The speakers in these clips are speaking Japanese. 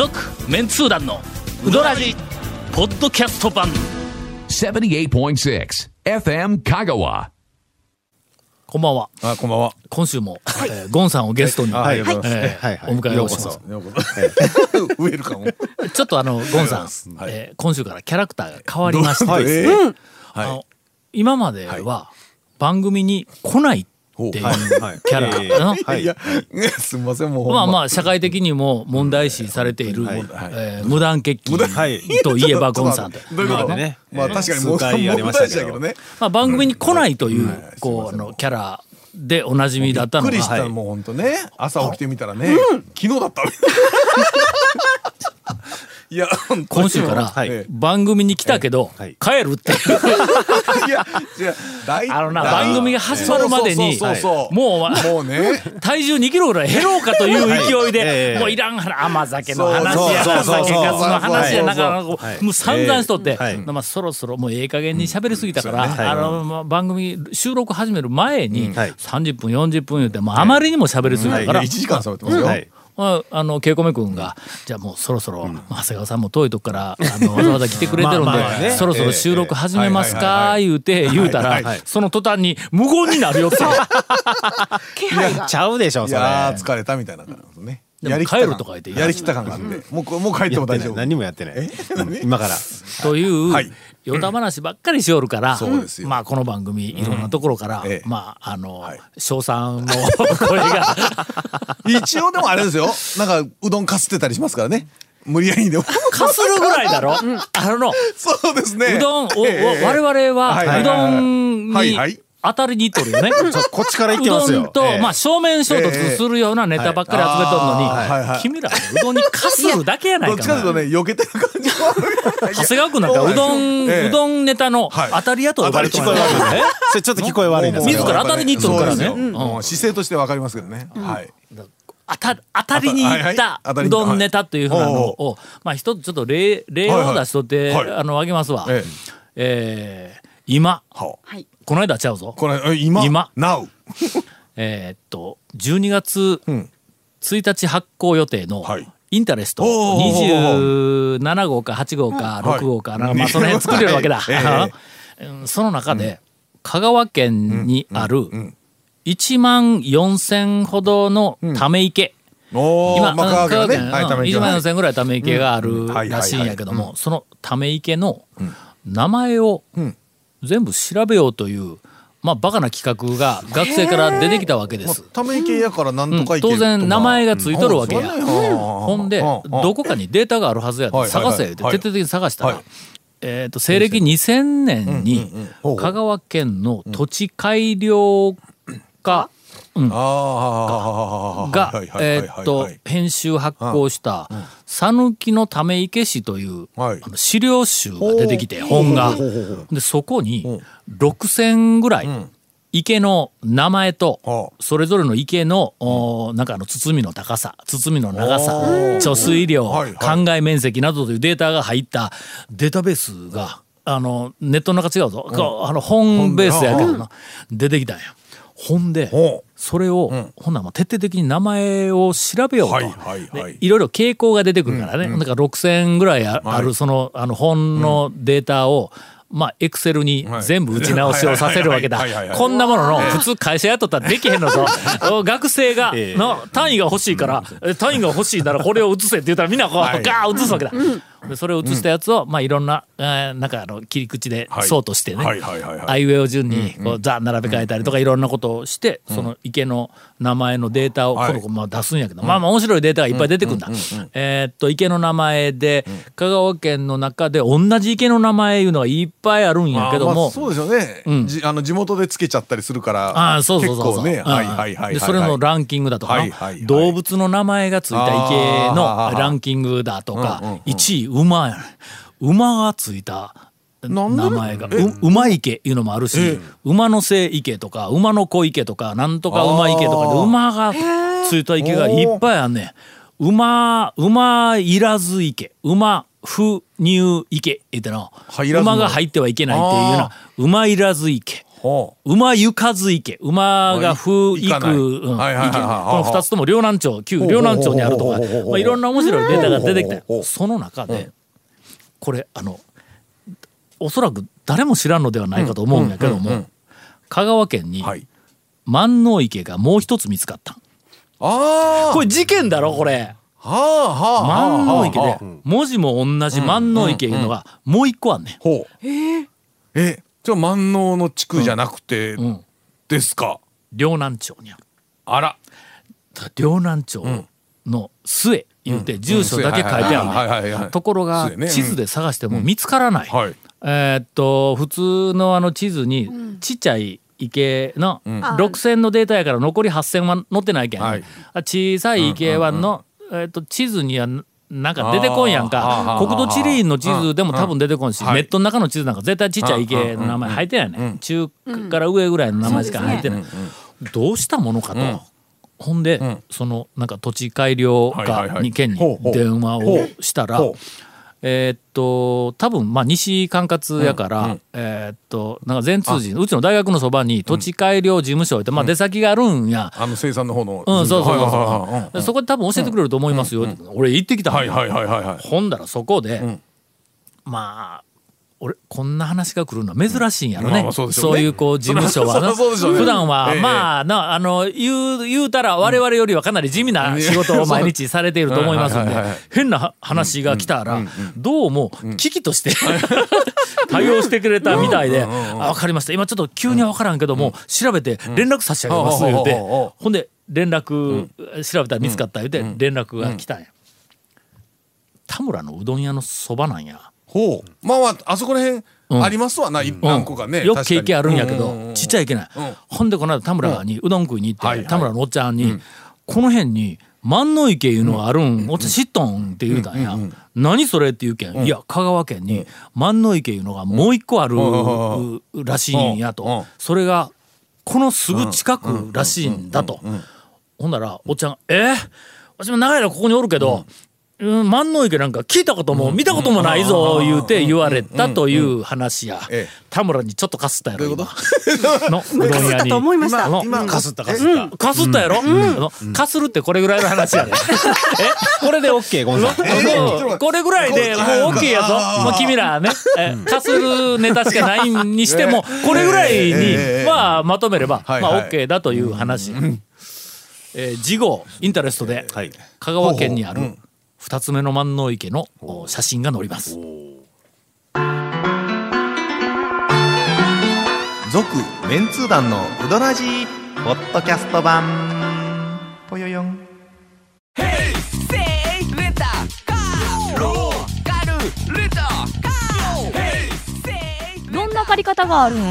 続メンツー団のウドラジポッドキャスト版。78.6 FM Kagawa. こんばんは。あ、こんばんは。今週も、えーゴンさんをゲストに、はい、えーお迎えをします。ようこそ。ウェルカム。ちょっとあのゴンさん、はい。えー今週からキャラクターが変わりまして、はい。えーあの今までは番組に来ないっていうキャラ、はい。すみません、もうま。あまあ社会的にも問題視されている、はい。えー無断欠勤はい。といえばゴンさん。と。いうこと？まあね。まあ確かにもう数回ありましたけど問題ね。まあ、番組に来ないという、こうあのキャラでおなじみだったのがびっくりした、はい。もう本当ね。朝起きてみたらね、昨日だった。いや、今週から番組に来たけど、はい。帰るって。いや、あのな番組が始まるまでにもうもうね。体重2キロぐらい減ろうかという勢いで、えもういらん話甘酒の話や酒かすの話やなんかもう散々しとって、はい。まあ、そろそろもうええ加減に喋りすぎたから、あのまあ番組収録始める前にはい。30分40分言うてもうあまりにも喋りすぎたから、い。や1時間喋ってますよ。はい。まあ、あの稽古目君が、じゃあもうそろそろ、長谷川さんも遠いとこから あのわざわざ来てくれてるんで、まあまあね。そろそろ収録始めますか言うて言うたらはいはい。その途端に無言になるよって。ちゃうでしょ、それ。いやー、疲れたみたいな感じね。やり帰るとか言ってやりきった感があって、もうこ、もう帰っても大丈夫。何もやってない。うん。今から。という、はいよた話ばっかりしおるから、そうですよ。まあこの番組いろんなところから、ええ。まああの、はい。賞賛の声が。一応でもあれですよ。なんか、うどんかすってたりしますからね。無理やりにでも。かするぐらいだろ、あのそうですね。うどん、ええ我々は、うどんにはいはい当たりにいっとるよね。こっちから言うってますよ。どんと、ええ。まあ正面衝突するようなネタばっかり集めとるのに、はいはいはい。君らうどんにかするだけやないどっちかというとね、避けてる感じもある。長谷川君なんかうどん、ええ。うどんネタのはい。当たり屋と呼ばれてるね。それちょっと聞こえ悪いんですけど自ら当たりに行っとるからね。姿勢としてわかりますけどね。はい。当た当たりに行ったうどんネタというふうなのはい。を、まあ一つちょっと例例を出しとって、はい。はいあのあげますわ。え。えー今。はこの間ちゃうぞ。これ、え今？今。Now。えーっと12月ん。1日発行予定のはい。インタレスト。おー。27号か8号かはい6号か、なんかまあその辺作れるわけだ。その中で香川県にある1万4,000ほどのため池、今、まあ、香川県ね。うんはい、ため1万4000ぐらいため池があるらしいんやけども、そのため池の名前をん全部調べようという、まあ、バカな企画が学生から出てきたわけです。ため池やからなんとか池当然名前がついとるわけや。うんほんで、うんどこかにデータがあるはずやとはい探せってはい。徹底的に探したらはい、えっと、西暦2000年に香川県の土地改良課ああ、がえっと、編集発行した、讃岐のため池市という、はい。あの資料集が出てきて、本が。で、そこに、6000ぐらい、池の名前とは、それぞれの池の、おなんかあの、包みの高さ、包みの長さ、貯水量、はいはい。灌漑面積などというデータが入ったデータベースが、あの、ネットの中違うぞ。こうあの、本ベースやけどな、出てきたんや。ほんで、それを、ほん。ならもう徹底的に名前を調べようと、はいはいはい。でいろいろ傾向が出てくるからね、だから6,000ぐらいああるそのあの本のデータを、まあエクセルにはい。全部打ち直しをさせるわけだ。こんなものの普通会社雇ったらできへんのぞ。学生が単位が欲しいからえ単位が欲しいならこれを写せって言ったらみんなこうはい。ガーッ写すわけだ。でそれを写したやつを、まあいろんな、えーなんかあの切り口ではい。そうとしてね、はいはいはいはい。あいうえお順にこうザー並べ替えたりとかいろんなことをして、その池の名前のデータをはい。この子まあ出すんやけど、まあまあ面白いデータがいっぱい出てくるんだ。えーっと池の名前で香川県の中で同じ池の名前いうのがいっぱいあるんやけどもそうですよね、うん。じあの地元でつけちゃったりするからああそうそうそうそう。結構ね、うんはいはいはいはい。でそれのランキングだとか動物の名前がついた池のランキングだとか、うんうんうん。1位馬やね馬がついた名前が、う馬池いうのもあるし、え馬の背池とか馬の子池とかなんとか馬池とかで馬がついた池がいっぱいあんねん。馬馬いらず池馬不入池っての。馬が入ってはいけないっていうような馬いらず池。ほ馬行かず池馬が風行行かない。く、うんはいは池はいこの二つとも両南町旧両南町にあるとかまあいろんな面白いデータが出てきた。その中でこれあのおそらく誰も知らんのではないかと思うんやけども香川県に万能池がもう一つ見つかった。ああこれ事件だろこれ。はあはあはあ万能池ではあ文字も同じ万能池いうのがもう一個あんねん。ほう。ええじゃあ万能の地区じゃなくてん。ですか？両南町にある。あら。両南町の末言うて住所だけ書いてあるはいはいはいはい。ねところが地図で探しても見つからない、はい。えーっと普通のあの地図にちっちゃい池の6,000のデータやから残り8,000は載ってないけん、はい。あ小さい池はの、えーっと地図にはなんか出てこんやんあかー国土地理院の地図でも多分出てこんし、はい。ネットの中の地図なんか絶対ちっちゃい池の名前入ってないね、中から上ぐらいの名前しか入ってない、どうしたものかと。ほんで、そのなんか土地改良課に県に電話をしたら、えーっと多分まあ西管轄やから、えーっとなんか善通寺うちの大学のそばに土地改良事務所って、まあ、出先があるんや、あの生産の方の。うん、そうそうそう、そこで多分教えてくれると思いますよ、俺行ってきたはいはいはいはいはい。ほんだらそこで、まあ俺こんな話が来るの？は珍しいんやろね、そういうこう事務所は 普段は、ええ。まあなあの言う言うたら我々よりはかなり地味な仕事を 毎日されていると思いますんで変なは話が来たら、どうも危機として対応してくれたみたいで「あ分かりました。今ちょっと急には分からんけども、調べて連絡差し上げます」言うて、ほんで連絡、調べたら見つかった言うて連絡が来たんや。田村のうどん屋のそばなんや。ほう。まあまああそこら辺ありますわな何個かねよく経験あるんやけど、ちっちゃいけない、ほんでこの間田村にうどん食いに行って、田村のおっちゃんに、この辺に万能池いうのがあるん、おっちゃん知っとんって言うたんや、何それって言うけん、いや香川県に万能池いうのがもう一個あるらしいんやと、うん。それがこのすぐ近くらしいんだと、ほんならおっちゃんが「えー、私も長い間ここにおるけど、うん、万能池なんか聞いたことも見たこともないぞ言うて言われたという話や。ええ。田村にちょっとかすったやろどういうこ今。のうどん屋に。かすったと思いました。の今かすったかすった。かすったやろ、かするってこれぐらいの話やで、これで OK ゴンさん。うんこれぐらいでもう OK やぞ、まあ、君らね。えかするネタしかないにしてもこれぐらいにまあまとめればまあ OK だという話、えー次号インタレストではい。香川県にある二つ目の万能池のお写真が載ります。続メンツー団のウドラジーポッドキャスト版。ぽよよん。どんな借り方があるんウ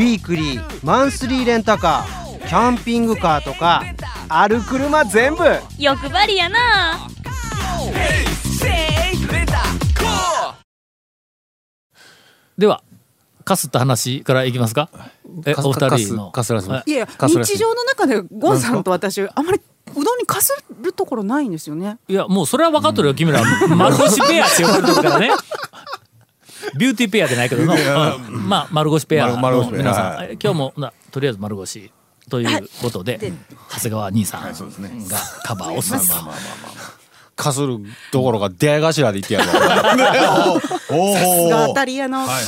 ィークリーマンスリーレンタカー。キャンピングカーとかある車全部。欲張りやなではかすった話からいきますか？えお二人の。かすらす。はいいや日常の中でゴンさんと私あまりうどんにかするところないんですよね。いやもうそれは分かっとるよ君ら。丸腰ペアって呼ばれてるからね。ビューティーペアでないけどの、うん。まあ丸腰ペアの皆さん、は今日もなとりあえず丸腰。ということで、長谷川兄さんがカバーをする。と、かするどころか出会い頭で言ってやるわ。おおが当たり屋の、はいはい。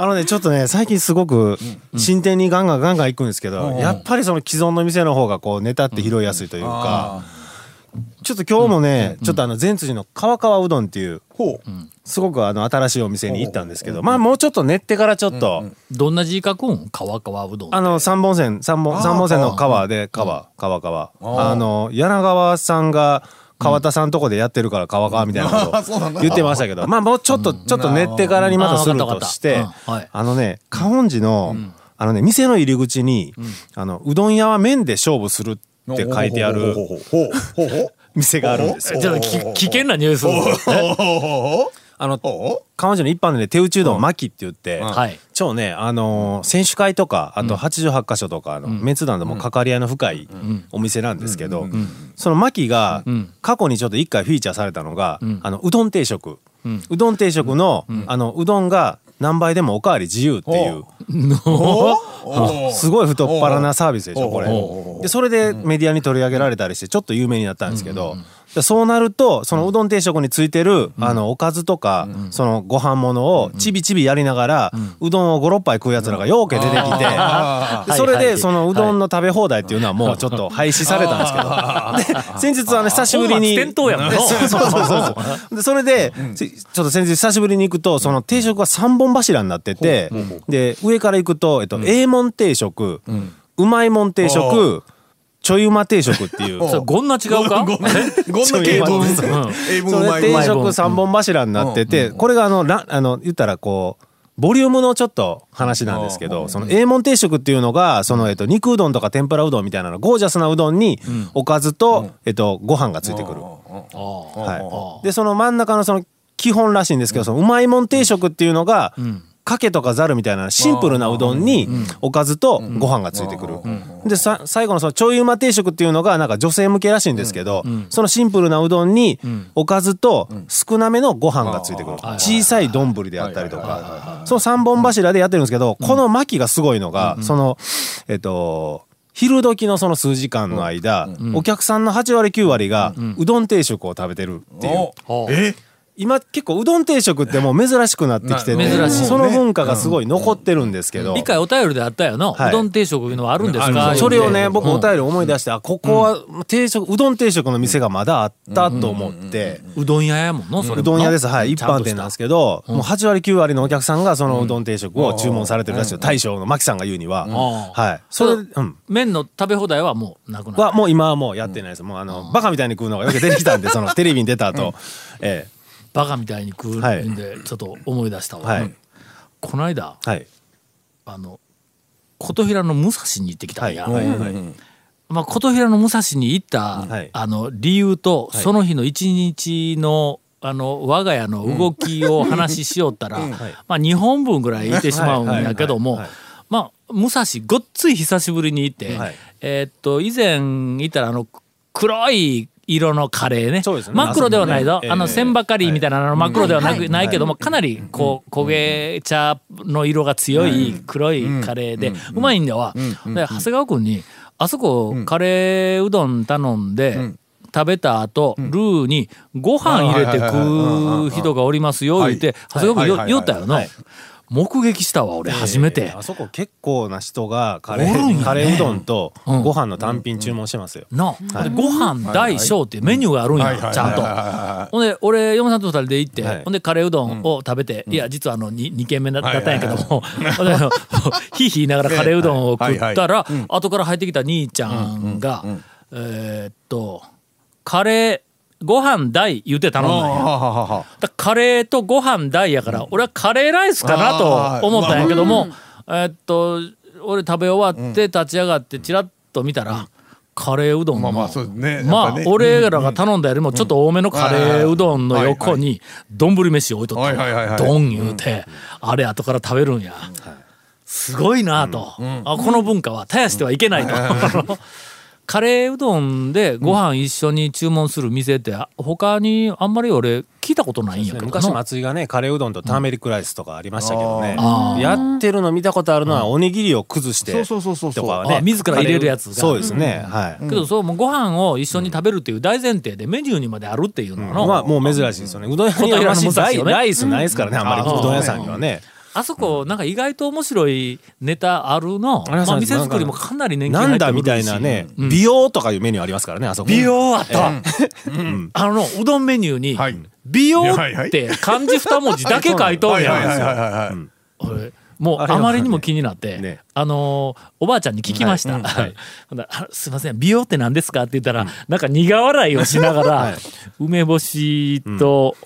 あのね、ちょっとね、最近すごく新店にガンガンガンガン行くんですけど、やっぱりその既存の店の方がこうネタって拾いやすいというか、ちょっと今日もね、ちょっとあの善辻の川川うどんっていう、ほうすごくあの新しいお店に行ったんですけど、まあもうちょっと練ってからちょっと、どんな字書くん？川川うどん。あの三本線。三本三本線の川で川川川。あの柳川さんが川田さんとこでやってるから川川みたいなこと言ってましたけど。まあもうちょっとちょっと練ってからにまたするとしてあのね観音寺のあのね店の入り口にあのうどん屋は麺で勝負するって書いてある店があるんですよ。ちょっとき危険な匂いするぞあの観音寺の一般でね手打ちうどん巻きって言ってはい。超ね、あのー選手会とかあと88箇所とかあの、メンツ団でも関わり合いの深いお店なんですけど、そのマキが過去にちょっと一回フィーチャーされたのが、あのうどん定食、うどん定食の、あのうどんが何倍でもおかわり自由ってい う。すごい太っ腹なサービスでしょこれ。でそれでメディアに取り上げられたりしてちょっと有名になったんですけど。でそうなるとそのうどん定食についてるあのおかずとかそのご飯物をちびちびやりながらうどんを56杯食うやつらがようけ出てきてでそれでそのうどんの食べ放題っていうのはもうちょっと廃止されたんですけど。で 先日あの久しぶりに本末転倒やもんな そうそうそうそう。でそれでちちょっと先日久しぶりに行くとその定食が3本柱になっててで上から行くとえっと A 門定食うまいもん定食ちょいうま定食っていう。それごんな違うか？ごん。な系統です定食3本柱になっててこれがあのらあの言ったらこうボリュームのちょっと話なんですけどその A 門定食っていうのがそのえっと肉うどんとか天ぷらうどんみたいなのゴージャスなうどんにおかずとえっとご飯がついてくる。はい、でその真ん中のその基本らしいんですけど、そのうまいもん定食っていうのが、かけとかざるみたいなシンプルなうどんにおかずとご飯がついてくる。でさ最後のそのちょいうま定食っていうのがなんか女性向けらしいんですけど、そのシンプルなうどんにおかずと少なめのご飯がついてくる。小さい丼であったりとか、その3本柱でやってるんですけど、この巻きがすごいのが、そのえっと昼時のその数時間の間、お客さんの8割9割がうどん定食を食べてるっていう。え今結構うどん定食ってもう珍しくなってきてて珍しいその文化がすごい残ってるんですけど、一回お便りであったよな、はい。うどん定食いうのはあるんですか？それをね僕お便り思い出して、あここは定食うどん定食の店がまだあったと思って、うどん屋やもんのそれうどん屋です。はい。一般店なんですけけど、もう8割9割のお客さんがそのうどん定食を注文されてるらしいよ。大将の牧さんが言うには、はい。それ、うん、麺の食べ放題はもうなくなはるもう今はもうやってないです。もうあのバカみたいに食うのがよく出てきたんでそのテレビに出た後、えバカみたいに食うんでちょっと思い出したわ、はい。この間えはい。あの琴平の武蔵に行ってきたんや、はい。はい。まあ、琴平の武蔵に行った、はい。あの理由と、い。その日の一日のあの我が家の動きを話ししよったら、まあ、2本分ぐらいいてしまうんやけども、まあ武蔵ごっつい久しぶりに行って、はい。えーっと以前行ったらあの黒い色のカレーね。ね。真っ黒ではないぞ、あの千ばかりみたいなの真っ黒ではなく、はい。ないけどもかなりこう焦げ茶の色が強い黒いカレーでうまいんだわ。で長谷川君にあそこカレーうどん頼んで食べた後ルーにご飯入れて食う人がおりますよ言って長谷川君よ言おったよな。目撃したわ俺初めて。あ。そこ結構な人がカレおるんやね。ーカレーうどんとうん。ご飯の単品注文してますよ。なあ、でご飯大小っていうメニューがあるんはいはいやちゃんと。ほんで俺嫁さんと二人で行って、はい。ほんでカレーうどんを食べて、いや実はあの 2, 二軒目だだったんやけども、ひいひいながらカレーうどんを食ったら、後から入ってきた兄ちゃんが、えーっとカレーご飯大言うて頼んだんや。だカレーとご飯大やから、俺はカレーライスかなと思ったんやけども、えーっと俺食べ終わって立ち上がってチラッと見たら、カレーうどんのまあ俺らが頼んだよりもちょっと多めのカレーうどんの横に丼飯を置いとったはいはいはいはい。ドン言うてあれ後から食べるんや。すごいなと。あこの文化は絶やしてはいけないと カレーうどんでご飯一緒に注文する店って他にあんまり俺聞いたことないんやけどな。昔松井がねカレーうどんとターメリックライスとかありましたけどね、あー。やってるの見たことあるのはおにぎりを崩してそうそうそうそうそう。とかはねあ自ら入れるやつが。そうですね、はい、けどそうもうご飯を一緒に食べるっていう大前提でメニューにまであるっていうのの、まあもう珍しいですよね。うどん屋にはライスないですからねあんまり。うどん屋さんにはねあそこなんか意外と面白いネタあるの、まあ、店作りもかなり年季入ってるなんだみたいなね、美容とかいうメニューありますからねあそこ美容あった、あのうどんメニューに、はい。美容って漢字二文字だけ書いとんやはいはいはいはいはい。俺もうあまりにも気になって、ね。あのーおばあちゃんに聞きました。はい。うん。はい。ほんだらあすいません美容って何ですか?」って言ったら、なんか苦笑いをしながら、梅干しと、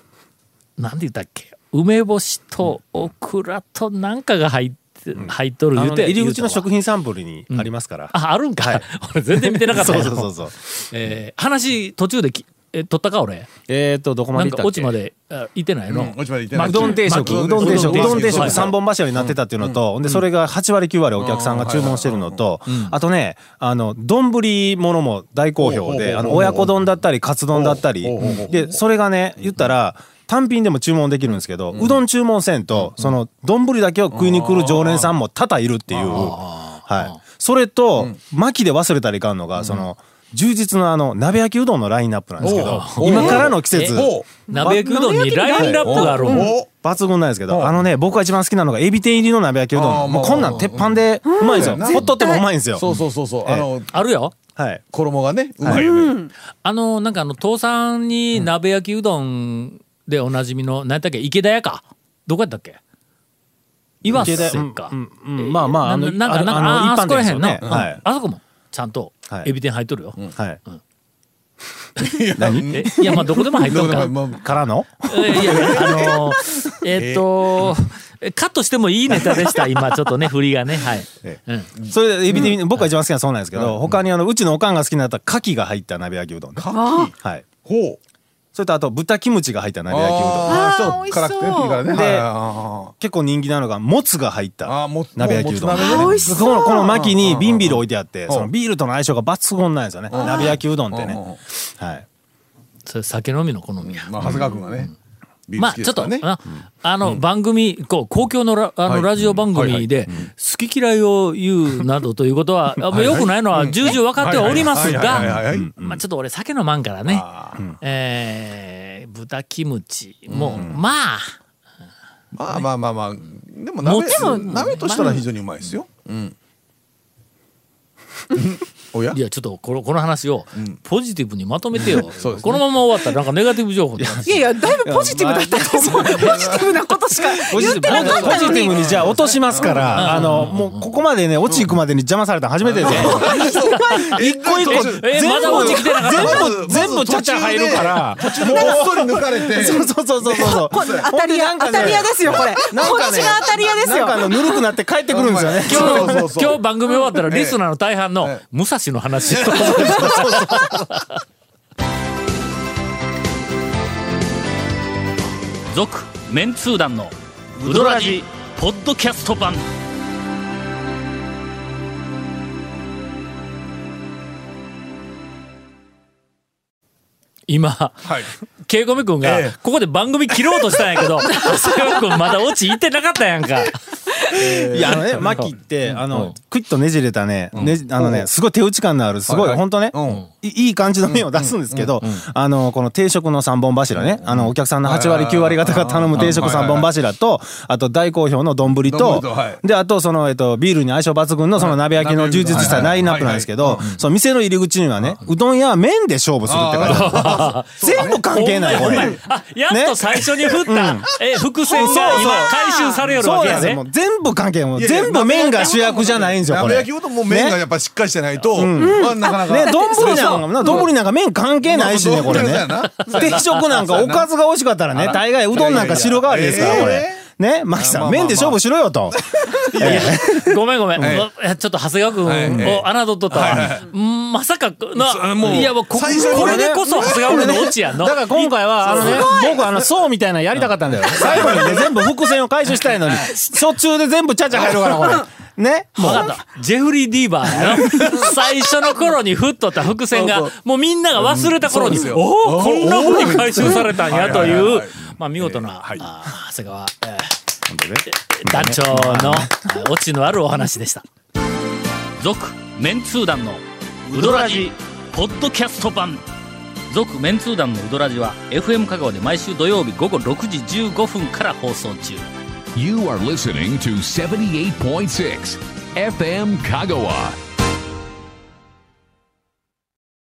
なんて言ったっけ？梅干しとオクラとなんかが入って、入っとるあ言うて入り口の食品サンプルにありますから、ああるんか、俺全然見てなかった。そようそうそうそう。えー話途中できえ取ったか俺？えーとどこまで行ったっけ？オチまであ行ってないの、うん落ちまで行ってまあないうどん定食。うどん定食。うどん定食はい3本柱になってたっていうのと、でそれが8割9割お客さんが注文してるのと、あとねあの丼ものも大好評であの親子丼だったりカツ丼だったり。でそれがね言ったら単品でも注文できるんですけど、うどん注文せんと、その丼だけを食いに来る常連さんも多々いるっていう、はい、それと、巻きで忘れたらいかんのが、その充実のあの鍋焼きうどんのラインナップなんですけど今からの季節。ほ鍋焼きうどんにラインナップがある抜群なんですけどあのね僕が一番好きなのがエビ天入りの鍋焼きうどん。もうこんなん鉄板でうまいんですよ。ほっとってもうまいんですよ。そうそうそうそう。あのあるよ。はい。衣がねうまい。よねあのなんかあの父さんに鍋焼きうどんでおなじみの何やったっけ池田屋か？どこやったっけ？岩瀬か、うんうんまあまああのななんかなんかあのああそこらへんの、一般店ですよね。うんはい。あそこもちゃんとはい。エビ天入っとるよ、はい。え いやまあどこでも入っとるかまあまからの？えいやいやあのーえっと、カットしてもいいネタでした今ちょっとね振りがね。はい、えうん、それでエビ天僕が一番好きなのはそうなんですけど他にあのうちのおかんが好きなのだったら牡蠣が入った鍋焼きうどんね。はい。ほうそれとあと豚キムチが入った鍋焼きうどん。あーそう。辛くてね。ピリ辛ね結構人気なのがもつが入ったーあーも鍋焼きうどん。もつ鍋ね。美味しそう。このこの巻に瓶ビール置いてあってん。そのビールとの相性が抜群なんですよね。鍋焼きうどんってね。はい。それ酒飲みの好みや、まあ長谷川君がねまあちょっと、ねああの、番組こう公共のラあの、はい。ラジオ番組で好き嫌いを言うなどということは、あよくないのは重々分かってはおりますがまあちょっと俺酒飲まんからね、えー豚キムチも、まあ。まあまあまあまあ。でも鍋も鍋としたら非常にうまいですよ。うん いやちょっとこのこの話をポジティブにまとめてよ、そうですね。このまま終わったらなんかネガティブ情報いやいやだいぶポジティブだったと思う。ポジティブなことしか言ってなかったポジティブにじゃあ落としますから。あのもうここまでね落ち行くまでに邪魔されたの初めてですよ。一個一個えまだ落ちきてなかった全部全部ちゃちゃ入るから。途中で抜かれて。そうそうそうそうそうこれ当たり屋当たり屋ですよこれ。こっちが当たり屋ですよ。なんかあのぬるくなって帰ってくるんですよね。今日そうそうそう。今日番組終わったらリスナーの大半のええ。武蔵の話。と 続メンツー団のウドラジポッドキャスト版今はい。ケイコミ君がええ。ここで番組切ろうとしたんやけど 長谷川君まだオチ言ってなかったやんか。いやあのねマキってあのクイッとねじれたねねじあのねすごい手打ち感のあるすごはい本当ねうん。いいい感じの麺を出すんですけどあのこの定食の三本柱ねあのお客さんの8割9割方が頼む定食三本柱とあと大好評の丼丼とであとそのえっとビールに相性抜群のその鍋焼きの充実したラインナップなんですけどその店の入り口にはねうどんや麺で勝負するって書いてある全部関係ないこれ。あやっと最初に振った、え伏線が今回収されよるそわけやね。全部関係もうい全部麺が主役じゃないんですよこれ。鍋焼きうどんも麺がやっぱしっかりしてないとまあなかなか。ね、丼なんか、丼なんか麺関係ないしね、これね。定食なんかおかずが美味しかったらね、大概うどんなんか白代わりですから、これ。ね、マキさん、まあまあまあ麺で勝負しろよと。ごめんごめん、ちょっと長谷川君を侮っとったまさかなもういやもうこれでこそ長谷川君のオチやんの。だから今回は、あのね、僕あの、層みたいなのやりたかったんだよ。最後にね、全部伏線を回収したいのに、途中で全部ちゃちゃ入るから、これ。ね。もう。分かった。ジェフリー・ディーバー 最初の頃に振っとった伏線がもうみんなが忘れた頃に、おおこんなふうに回収されたんやというまあ見事な、はい。あー長谷川、えー団長のあオチのあるお話でした。続メンツー団のウドラジポッドキャスト版。続メンツー団のウドラジは FM 香川で毎週土曜日午後6時15分から放送中。You are listening to 78.6 FM Kagawa.